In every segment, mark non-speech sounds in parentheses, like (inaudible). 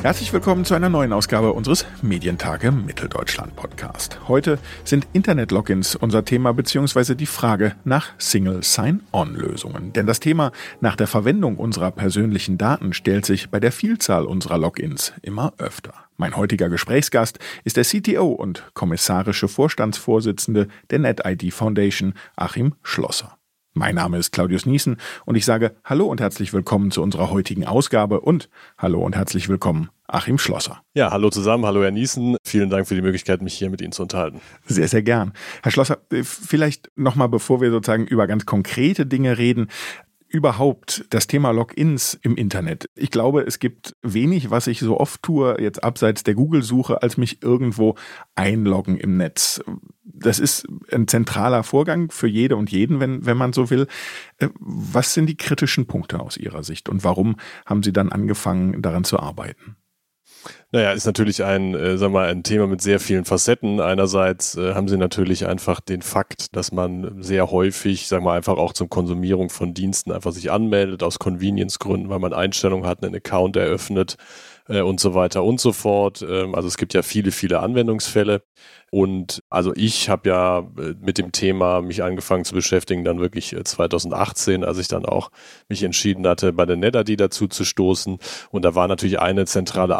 Herzlich willkommen zu einer neuen Ausgabe unseres Medientage Mitteldeutschland Podcast. Heute sind Internet-Logins unser Thema beziehungsweise die Frage nach Single Sign-On-Lösungen. Denn das Thema nach der Verwendung unserer persönlichen Daten stellt sich bei der Vielzahl unserer Logins immer öfter. Mein heutiger Gesprächsgast ist der CTO und kommissarische Vorstandsvorsitzende der NetID Foundation, Achim Schlosser. Mein Name ist Claudius Niesen und ich sage Hallo und herzlich willkommen zu unserer heutigen Ausgabe und Hallo und herzlich willkommen, Achim Schlosser. Ja, hallo zusammen, hallo Herr Niesen. Vielen Dank für die Möglichkeit, mich hier mit Ihnen zu unterhalten. Sehr, sehr gern. Herr Schlosser, äh, vielleicht nochmal, bevor wir sozusagen über ganz konkrete Dinge reden, überhaupt das Thema Logins im Internet. Ich glaube, es gibt wenig, was ich so oft tue, jetzt abseits der Google-Suche, als mich irgendwo einloggen im Netz. Das ist ein zentraler Vorgang für jede und jeden, wenn, wenn man so will. Äh, was sind die kritischen Punkte aus Ihrer Sicht und warum haben Sie dann angefangen, daran zu arbeiten? Naja, ist natürlich ein, äh, sag mal, ein Thema mit sehr vielen Facetten. Einerseits äh, haben sie natürlich einfach den Fakt, dass man sehr häufig, sag mal, einfach auch zum Konsumierung von Diensten einfach sich anmeldet, aus Convenience-Gründen, weil man Einstellungen hat, einen Account eröffnet äh, und so weiter und so fort. Ähm, also es gibt ja viele, viele Anwendungsfälle. Und also ich habe ja äh, mit dem Thema mich angefangen zu beschäftigen, dann wirklich 2018, äh, als ich dann auch mich entschieden hatte, bei der NetID dazu zu stoßen. Und da war natürlich eine zentrale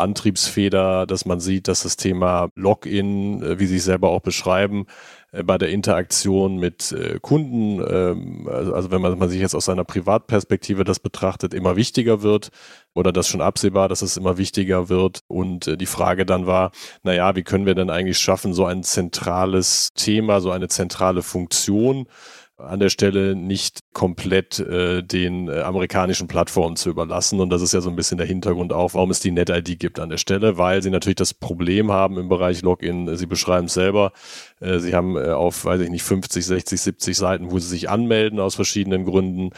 Antriebsfeder, dass man sieht, dass das Thema Login, äh, wie Sie es selber auch beschreiben, bei der Interaktion mit Kunden, ähm, also, also wenn man, sich jetzt aus seiner Privatperspektive das betrachtet, immer wichtiger wird oder das schon absehbar, dass es immer wichtiger wird. Und die Frage dann war, naja, wie können wir denn eigentlich schaffen, so ein zentrales Thema, so eine zentrale Funktion an der Stelle nicht komplett äh, den äh, amerikanischen Plattformen zu überlassen. Und das ist ja so ein bisschen der Hintergrund auch, warum es die NetID gibt an der Stelle, weil sie natürlich das Problem haben im Bereich Login. Sie beschreiben es selber. Äh, sie haben äh, auf, weiß ich nicht, 50, 60, 70 Seiten, wo sie sich anmelden aus verschiedenen Gründen.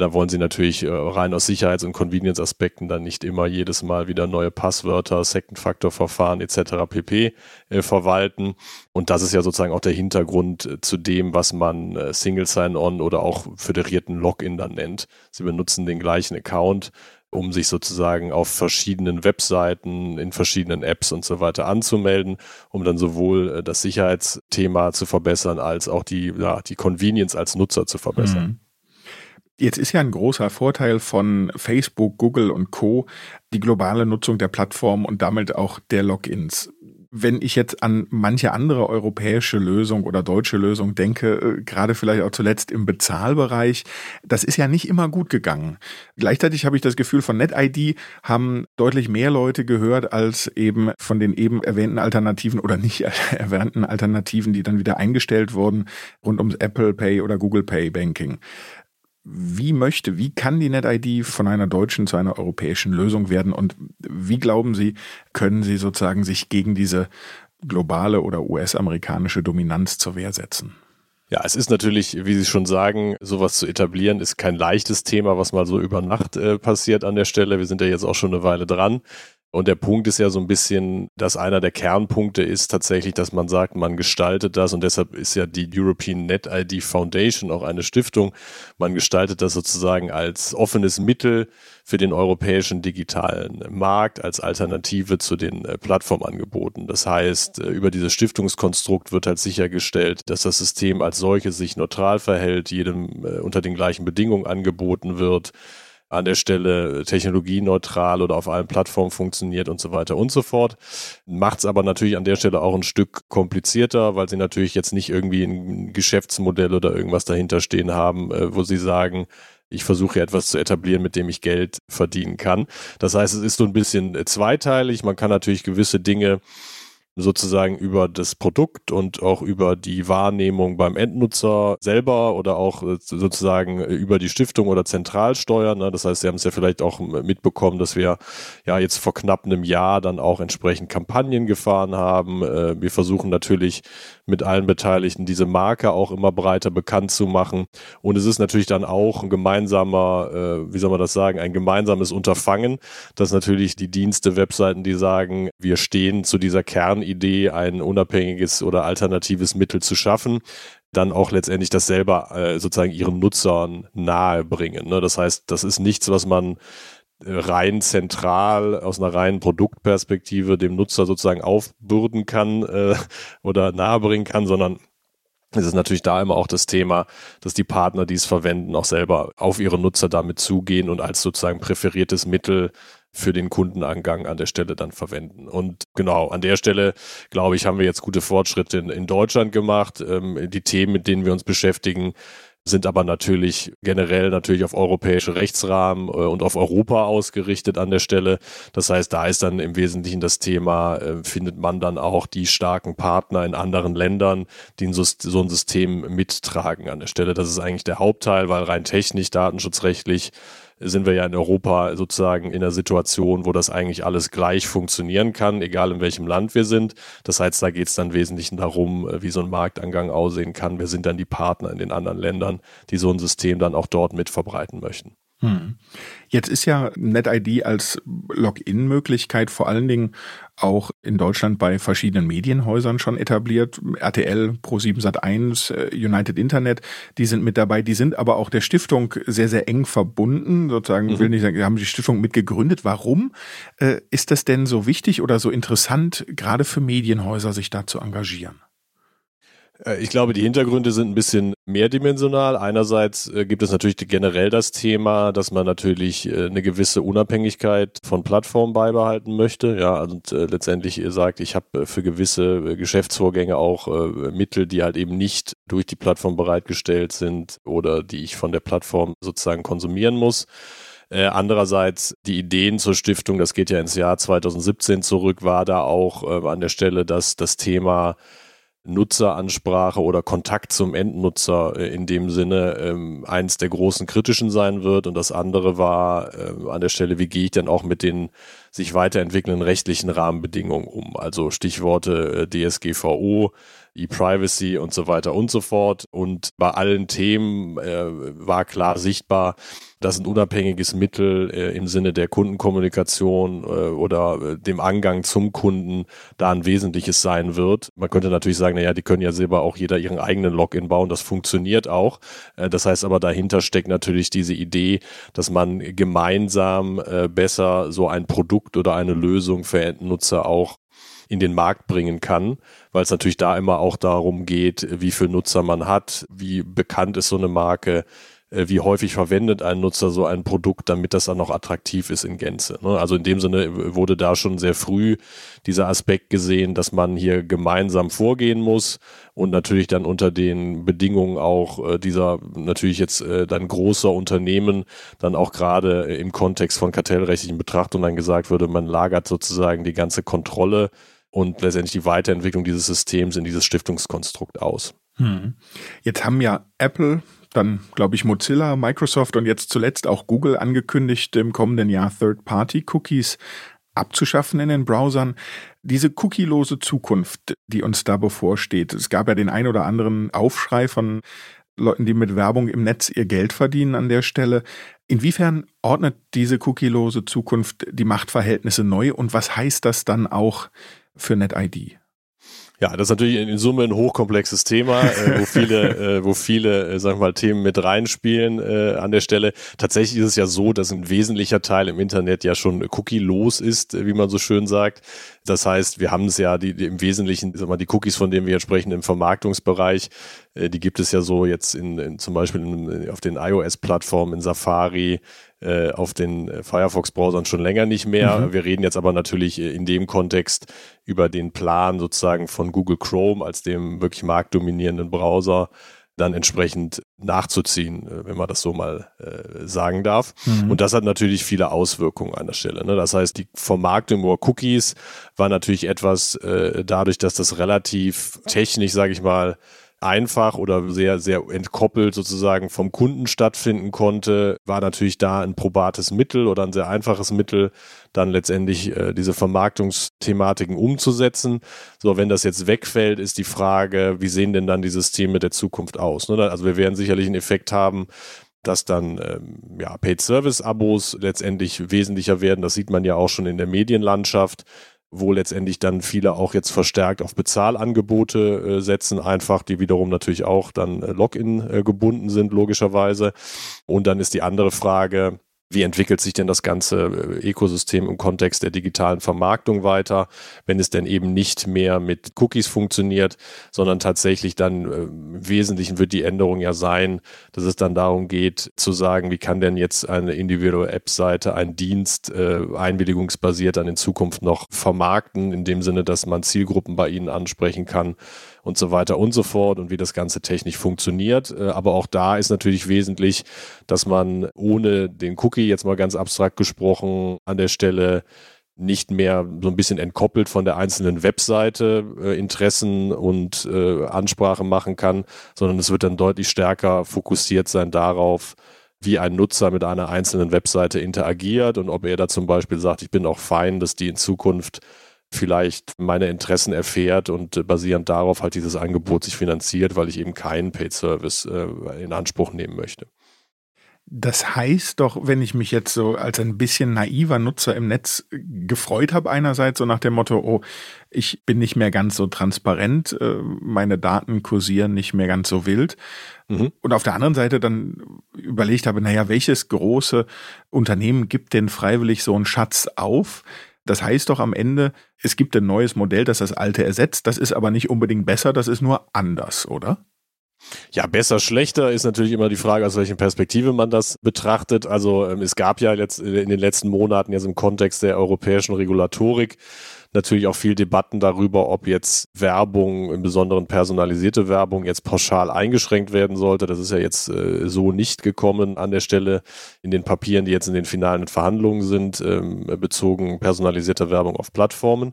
Da wollen sie natürlich äh, rein aus Sicherheits- und Convenience-Aspekten dann nicht immer jedes Mal wieder neue Passwörter, Second-Factor-Verfahren etc. pp. Äh, verwalten. Und das ist ja sozusagen auch der Hintergrund äh, zu dem, was man Single Sign-On oder auch föderierten Login dann nennt. Sie benutzen den gleichen Account um sich sozusagen auf verschiedenen Webseiten, in verschiedenen Apps und so weiter anzumelden, um dann sowohl das Sicherheitsthema zu verbessern, als auch die, ja, die Convenience als Nutzer zu verbessern. Mhm. Jetzt ist ja ein großer Vorteil von Facebook, Google und Co. die globale Nutzung der Plattform und damit auch der Logins. Wenn ich jetzt an manche andere europäische Lösung oder deutsche Lösung denke, äh, gerade vielleicht auch zuletzt im Bezahlbereich, das ist ja nicht immer gut gegangen. Gleichzeitig habe ich das Gefühl, von NetID haben deutlich mehr Leute gehört als eben von den eben erwähnten Alternativen oder nicht (laughs) erwähnten Alternativen, die dann wieder eingestellt wurden rund ums Apple Pay oder Google Pay Banking wie möchte, wie kann die NetID von einer deutschen zu einer europäischen Lösung werden und wie glauben Sie, können Sie sozusagen sich gegen diese globale oder US-amerikanische Dominanz zur Wehr setzen? Ja, es ist natürlich, wie Sie schon sagen, sowas zu etablieren, ist kein leichtes Thema, was mal so über Nacht äh, passiert an der Stelle. Wir sind ja jetzt auch schon eine Weile dran. Und der Punkt ist ja so ein bisschen, dass einer der Kernpunkte ist tatsächlich, dass man sagt, man gestaltet das und deshalb ist ja die European Net ID Foundation auch eine Stiftung. Man gestaltet das sozusagen als offenes Mittel für den europäischen digitalen Markt, als Alternative zu den äh, Plattformangeboten. Das heißt, äh, über dieses Stiftungskonstrukt wird halt sichergestellt, dass das System als solches sich neutral verhält, jedem äh, unter den gleichen Bedingungen angeboten wird an der Stelle technologieneutral oder auf allen Plattformen funktioniert und so weiter und so fort. Macht es aber natürlich an der Stelle auch ein Stück komplizierter, weil sie natürlich jetzt nicht irgendwie ein Geschäftsmodell oder irgendwas dahinter stehen haben, äh, wo sie sagen, ich versuche etwas zu etablieren, mit dem ich Geld verdienen kann. Das heißt, es ist so ein bisschen zweiteilig. Man kann natürlich gewisse Dinge sozusagen über das Produkt und auch über die Wahrnehmung beim Endnutzer selber oder auch äh, sozusagen über die Stiftung oder Zentralsteuer. Ne? Das heißt, Sie haben es ja vielleicht auch mitbekommen, dass wir ja jetzt vor knapp einem Jahr dann auch entsprechend Kampagnen gefahren haben. Äh, wir versuchen natürlich mit allen Beteiligten diese Marke auch immer breiter bekannt zu machen. Und es ist natürlich dann auch ein gemeinsamer, äh, wie soll man das sagen, ein gemeinsames Unterfangen, dass natürlich die Dienste, Webseiten, die sagen, wir stehen zu dieser Kern Idee, ein unabhängiges oder alternatives Mittel zu schaffen, dann auch letztendlich das selber äh, sozusagen ihren Nutzern nahe bringen. Ne? Das heißt, das ist nichts, was man äh, rein zentral aus einer reinen Produktperspektive dem Nutzer sozusagen aufbürden kann äh, oder nahebringen kann, sondern es ist natürlich da immer auch das Thema, dass die Partner, die es verwenden, auch selber auf ihre Nutzer damit zugehen und als sozusagen präferiertes Mittel für den Kundenangang an der Stelle dann verwenden. Und genau, an der Stelle, glaube ich, haben wir jetzt gute Fortschritte in, in Deutschland gemacht. Ähm, die Themen, mit denen wir uns beschäftigen, sind aber natürlich generell natürlich auf europäische Rechtsrahmen äh, und auf Europa ausgerichtet an der Stelle. Das heißt, da ist dann im Wesentlichen das Thema, äh, findet man dann auch die starken Partner in anderen Ländern, die so, so ein System mittragen an der Stelle. Das ist eigentlich der Hauptteil, weil rein technisch, datenschutzrechtlich sind wir ja in Europa sozusagen in einer Situation, wo das eigentlich alles gleich funktionieren kann, egal in welchem Land wir sind. Das heißt, da geht es dann im Wesentlichen darum, äh, wie so ein Marktangang aussehen kann. Wer sind dann die Partner in den anderen Ländern, die so ein System dann auch dort mit verbreiten möchten. Hm. Jetzt ist ja NetID als Login-Möglichkeit vor allen Dingen auch in Deutschland bei verschiedenen Medienhäusern schon etabliert. RTL, Pro7 Sat1, äh, United Internet, die sind mit dabei. Die sind aber auch der Stiftung sehr, sehr eng verbunden. Sozusagen, mhm. will nicht sagen, haben die Stiftung mitgegründet. Warum äh, ist das denn so wichtig oder so interessant, gerade für Medienhäuser sich da zu engagieren? Äh, ich glaube, die Hintergründe sind ein bisschen mehrdimensional. Einerseits äh, gibt es natürlich generell das Thema, dass man natürlich äh, eine gewisse Unabhängigkeit von Plattformen beibehalten möchte. Ja, und letztendlich sagt, ich habe für gewisse Geschäftsvorgänge auch Mittel, die halt eben nicht durch die Plattform bereitgestellt sind oder die ich von der Plattform sozusagen konsumieren muss. Andererseits die Ideen zur Stiftung, das geht ja ins Jahr 2017 zurück, war da auch an der Stelle, dass das Thema Nutzeransprache oder Kontakt zum Endnutzer äh, in dem Sinne ähm, eins der großen kritischen sein wird. Und das andere war äh, an der Stelle, wie gehe ich dann auch mit den sich weiterentwickelnden rechtlichen Rahmenbedingungen um? Also Stichworte äh, DSGVO, E-Privacy und so weiter und so fort. Und bei allen Themen äh, war klar sichtbar, dass ein unabhängiges Mittel äh, im Sinne der Kundenkommunikation äh, oder äh, dem Angang zum Kunden da ein wesentliches sein wird. Man könnte natürlich sagen, naja, die können ja selber auch jeder ihren eigenen Login bauen. Das funktioniert auch. Äh, das heißt aber, dahinter steckt natürlich diese Idee, dass man gemeinsam äh, besser so ein Produkt oder eine Lösung für Endnutzer auch in den Markt bringen kann, weil es natürlich da immer auch darum geht, wie viele Nutzer man hat, wie bekannt ist so eine Marke, äh, wie häufig verwendet ein Nutzer so ein Produkt, damit das dann noch attraktiv ist in Gänze. Ne? Also in dem Sinne wurde da schon sehr früh dieser Aspekt gesehen, dass man hier gemeinsam vorgehen muss und natürlich dann unter den Bedingungen auch äh, dieser natürlich jetzt äh, dann großer Unternehmen dann auch gerade im Kontext von kartellrechtlichen Betrachtungen dann gesagt würde, man lagert sozusagen die ganze Kontrolle und letztendlich die Weiterentwicklung dieses Systems in dieses Stiftungskonstrukt aus. Hm. Jetzt haben ja Apple, dann glaube ich Mozilla, Microsoft und jetzt zuletzt auch Google angekündigt, im kommenden Jahr Third-Party-Cookies abzuschaffen in den Browsern. Diese cookielose Zukunft, die uns da bevorsteht. Es gab ja den ein oder anderen Aufschrei von Leuten, die mit Werbung im Netz ihr Geld verdienen an der Stelle. Inwiefern ordnet diese cookielose Zukunft die Machtverhältnisse neu und was heißt das dann auch für NetID? Ja, das ist natürlich in Summe ein hochkomplexes Thema, äh, wo (laughs) viele, äh, wo viele, äh, sagen wir mal, Themen mit reinspielen äh, an der Stelle. Tatsächlich ist es ja so, dass ein wesentlicher Teil im Internet ja schon cookie-los ist, wie man so schön sagt. Das heißt, wir haben es ja die, die im Wesentlichen, sag mal, die Cookies, von denen wir jetzt sprechen, im Vermarktungsbereich, äh, die gibt es ja so jetzt in, in zum Beispiel in, auf den iOS-Plattformen, in Safari, äh, auf den äh, Firefox-Browsern schon länger nicht mehr. Mhm. Wir reden jetzt aber natürlich äh, in dem Kontext über den Plan sozusagen von Google Chrome als dem wirklich marktdominierenden Browser dann entsprechend nachzuziehen, wenn man das so mal äh, sagen darf. Mhm. Und das hat natürlich viele Auswirkungen an der Stelle. Ne? Das heißt, die Vermarktung über Cookies war natürlich etwas äh, dadurch, dass das relativ technisch, sage ich mal, einfach oder sehr, sehr entkoppelt sozusagen vom Kunden stattfinden konnte, war natürlich da ein probates Mittel oder ein sehr einfaches Mittel, dann letztendlich äh, diese Vermarktungsthematiken umzusetzen. So, wenn das jetzt wegfällt, ist die Frage, wie sehen denn dann die Systeme der Zukunft aus? Ne? Also wir werden sicherlich einen Effekt haben, dass dann ähm, ja, Paid-Service-Abos letztendlich wesentlicher werden. Das sieht man ja auch schon in der Medienlandschaft wo letztendlich dann viele auch jetzt verstärkt auf Bezahlangebote äh, setzen, einfach, die wiederum natürlich auch dann äh, Login äh, gebunden sind, logischerweise. Und dann ist die andere Frage, wie entwickelt sich denn das ganze äh, Ökosystem im Kontext der digitalen Vermarktung weiter, wenn es denn eben nicht mehr mit Cookies funktioniert, sondern tatsächlich dann äh, im Wesentlichen wird die Änderung ja sein, dass es dann darum geht zu sagen, wie kann denn jetzt eine individuelle App-Seite einen Dienst äh, einwilligungsbasiert dann in Zukunft noch vermarkten, in dem Sinne, dass man Zielgruppen bei ihnen ansprechen kann und so weiter und so fort und wie das Ganze technisch funktioniert. Äh, aber auch da ist natürlich wesentlich, dass man ohne den Cookie, jetzt mal ganz abstrakt gesprochen, an der Stelle nicht mehr so ein bisschen entkoppelt von der einzelnen Webseite äh, Interessen und äh, Ansprache machen kann, sondern es wird dann deutlich stärker fokussiert sein darauf, wie ein Nutzer mit einer einzelnen Webseite interagiert und ob er da zum Beispiel sagt, ich bin auch fein, dass die in Zukunft vielleicht meine Interessen erfährt und äh, basierend darauf halt dieses Angebot sich finanziert, weil ich eben keinen Paid Service äh, in Anspruch nehmen möchte. Das heißt doch, wenn ich mich jetzt so als ein bisschen naiver Nutzer im Netz gefreut habe, einerseits so nach dem Motto, oh, ich bin nicht mehr ganz so transparent, äh, meine Daten kursieren nicht mehr ganz so wild. Mhm. Und auf der anderen Seite dann überlegt habe, naja, welches große Unternehmen gibt denn freiwillig so einen Schatz auf? Das heißt doch am Ende, es gibt ein neues Modell, das das alte ersetzt. Das ist aber nicht unbedingt besser, das ist nur anders, oder? Ja, besser, schlechter ist natürlich immer die Frage, aus welcher Perspektive man das betrachtet. Also ähm, es gab ja jetzt in den letzten Monaten jetzt im Kontext der europäischen Regulatorik natürlich auch viel Debatten darüber, ob jetzt Werbung, im Besonderen personalisierte Werbung, jetzt pauschal eingeschränkt werden sollte. Das ist ja jetzt äh, so nicht gekommen an der Stelle in den Papieren, die jetzt in den finalen Verhandlungen sind, ähm, bezogen personalisierte Werbung auf Plattformen.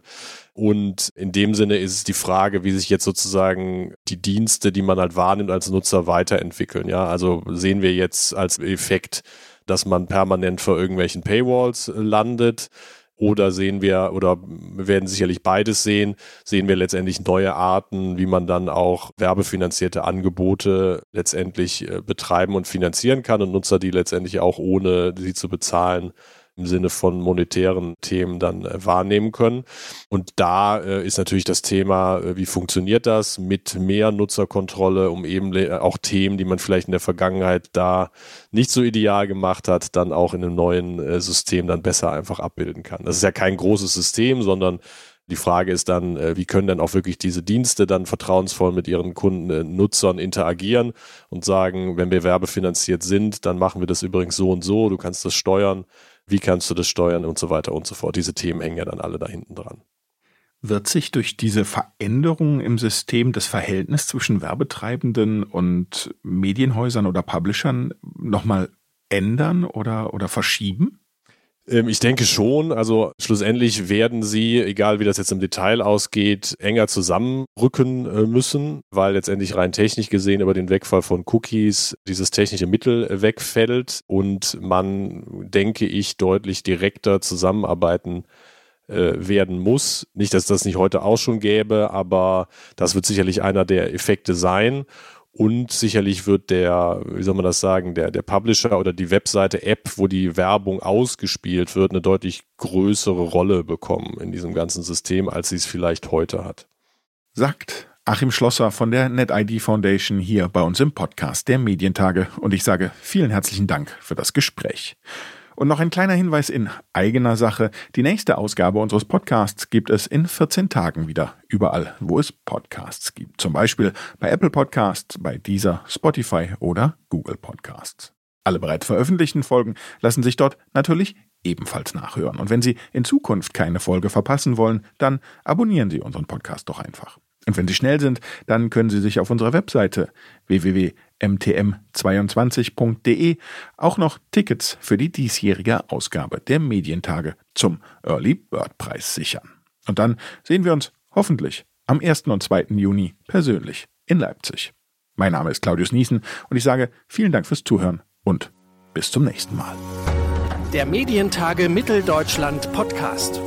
Und in dem Sinne ist es die Frage, wie sich jetzt sozusagen die Dienste, die man halt wahrnimmt als Nutzer, weiterentwickeln. Ja, also sehen wir jetzt als Effekt, dass man permanent vor irgendwelchen Paywalls landet oder sehen wir, oder wir werden sicherlich beides sehen, sehen wir letztendlich neue Arten, wie man dann auch werbefinanzierte Angebote letztendlich äh, betreiben und finanzieren kann und Nutzer, die letztendlich auch ohne sie zu bezahlen im Sinne von monetären Themen dann äh, wahrnehmen können. Und da äh, ist natürlich das Thema, äh, wie funktioniert das mit mehr Nutzerkontrolle, um eben auch Themen, die man vielleicht in der Vergangenheit da nicht so ideal gemacht hat, dann auch in einem neuen äh, System dann besser einfach abbilden kann. Das ist ja kein großes System, sondern die Frage ist dann, äh, wie können dann auch wirklich diese Dienste dann vertrauensvoll mit ihren Kunden, äh, Nutzern interagieren und sagen, wenn wir werbefinanziert sind, dann machen wir das übrigens so und so, du kannst das steuern wie kannst du das steuern und so weiter und so fort. Diese Themen hängen ja dann alle da hinten dran. Wird sich durch diese Veränderungen im System das Verhältnis zwischen Werbetreibenden und Medienhäusern oder Publishern nochmal ändern oder, oder verschieben? Ähm, ich denke schon. Also schlussendlich werden sie, egal wie das jetzt im Detail ausgeht, enger zusammenrücken äh, müssen, weil letztendlich rein technisch gesehen über den Wegfall von Cookies dieses technische Mittel wegfällt und man, denke ich, deutlich direkter zusammenarbeiten äh, werden muss. Nicht, dass das nicht heute auch schon gäbe, aber das wird sicherlich einer der Effekte sein. Und sicherlich wird der, wie soll man das sagen, der, der Publisher oder die Webseite App, wo die Werbung ausgespielt wird, eine deutlich größere Rolle bekommen in diesem ganzen System, als sie es vielleicht heute hat. Sagt Achim Schlosser von der NetID Foundation hier bei uns im Podcast der Medientage. Und ich sage vielen herzlichen Dank für das Gespräch. Und noch ein kleiner Hinweis in eigener Sache. Die nächste Ausgabe unseres Podcasts gibt es in 14 Tagen wieder. Überall, wo es Podcasts gibt. Zum Beispiel bei Apple Podcasts, bei Deezer, Spotify oder Google Podcasts. Alle bereits veröffentlichten Folgen lassen sich dort natürlich ebenfalls nachhören. Und wenn Sie in Zukunft keine Folge verpassen wollen, dann abonnieren Sie unseren Podcast doch einfach. Und wenn Sie schnell sind, dann können Sie sich auf unserer Webseite www.mtm22.de auch noch Tickets für die diesjährige Ausgabe der Medientage zum Early Bird Preis sichern. Und dann sehen wir uns hoffentlich am 1. und 2. Juni persönlich in Leipzig. Mein Name ist Claudius Niesen und ich sage vielen Dank fürs Zuhören und bis zum nächsten Mal. Der Medientage Mitteldeutschland Podcast.